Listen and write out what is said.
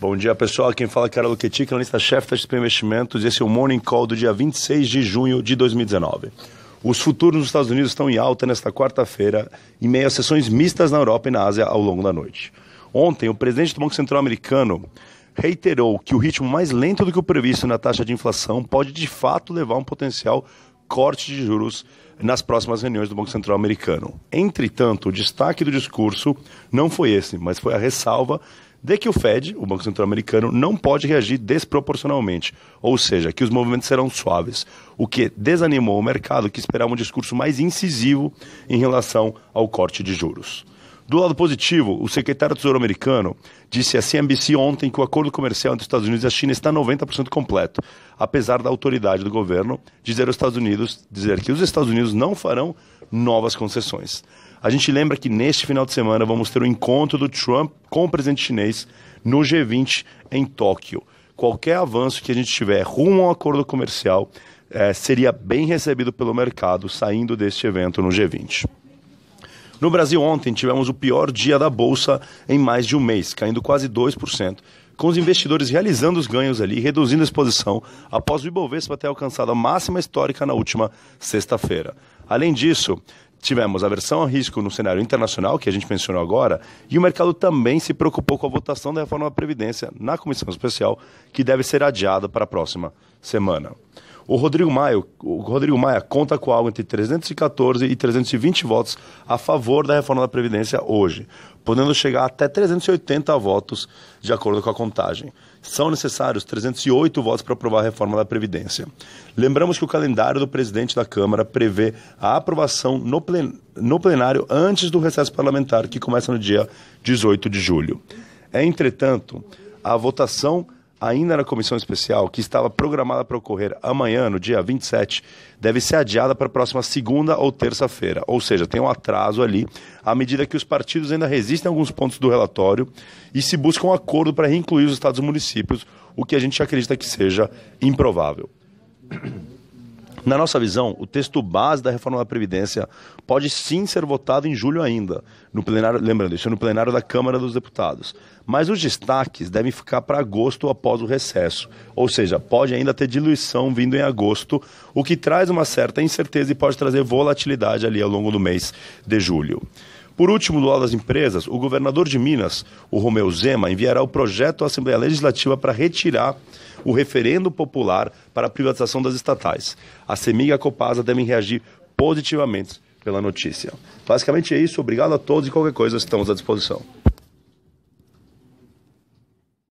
Bom dia, pessoal. Quem fala é Carlos Quetic, analista-chefe da XP Investimentos. Esse é o Morning Call do dia 26 de junho de 2019. Os futuros nos Estados Unidos estão em alta nesta quarta-feira, em meio a sessões mistas na Europa e na Ásia ao longo da noite. Ontem, o presidente do Banco Central americano reiterou que o ritmo mais lento do que o previsto na taxa de inflação pode de fato levar a um potencial corte de juros nas próximas reuniões do Banco Central americano. Entretanto, o destaque do discurso não foi esse, mas foi a ressalva de que o Fed, o Banco Central americano, não pode reagir desproporcionalmente, ou seja, que os movimentos serão suaves, o que desanimou o mercado que esperava um discurso mais incisivo em relação ao corte de juros. Do lado positivo, o secretário do Tesouro americano disse à CNBC ontem que o acordo comercial entre os Estados Unidos e a China está 90% completo, apesar da autoridade do governo dizer aos Estados Unidos dizer que os Estados Unidos não farão novas concessões. A gente lembra que neste final de semana vamos ter o um encontro do Trump com o presidente chinês no G20 em Tóquio. Qualquer avanço que a gente tiver rumo ao acordo comercial eh, seria bem recebido pelo mercado saindo deste evento no G20. No Brasil, ontem tivemos o pior dia da Bolsa em mais de um mês, caindo quase 2%, com os investidores realizando os ganhos ali, reduzindo a exposição, após o Ibovespa ter alcançado a máxima histórica na última sexta-feira. Além disso, tivemos a versão a risco no cenário internacional, que a gente mencionou agora, e o mercado também se preocupou com a votação da reforma da Previdência na comissão especial, que deve ser adiada para a próxima semana. O Rodrigo Maia, o Rodrigo Maia conta com algo entre 314 e 320 votos a favor da reforma da Previdência hoje, podendo chegar até 380 votos de acordo com a contagem. São necessários 308 votos para aprovar a reforma da Previdência. Lembramos que o calendário do presidente da Câmara prevê a aprovação no, plen no plenário antes do recesso parlamentar, que começa no dia 18 de julho. Entretanto, a votação ainda na comissão especial, que estava programada para ocorrer amanhã, no dia 27, deve ser adiada para a próxima segunda ou terça-feira. Ou seja, tem um atraso ali, à medida que os partidos ainda resistem a alguns pontos do relatório e se busca um acordo para reincluir os estados e municípios, o que a gente acredita que seja improvável. Na nossa visão, o texto base da reforma da Previdência pode sim ser votado em julho ainda, no plenário, lembrando, isso é no plenário da Câmara dos Deputados. Mas os destaques devem ficar para agosto após o recesso. Ou seja, pode ainda ter diluição vindo em agosto, o que traz uma certa incerteza e pode trazer volatilidade ali ao longo do mês de julho. Por último, do lado das empresas, o governador de Minas, o Romeu Zema, enviará o projeto à Assembleia Legislativa para retirar o referendo popular para a privatização das estatais. A CEMIG e a Copasa devem reagir positivamente pela notícia. Basicamente é isso. Obrigado a todos e qualquer coisa estamos à disposição.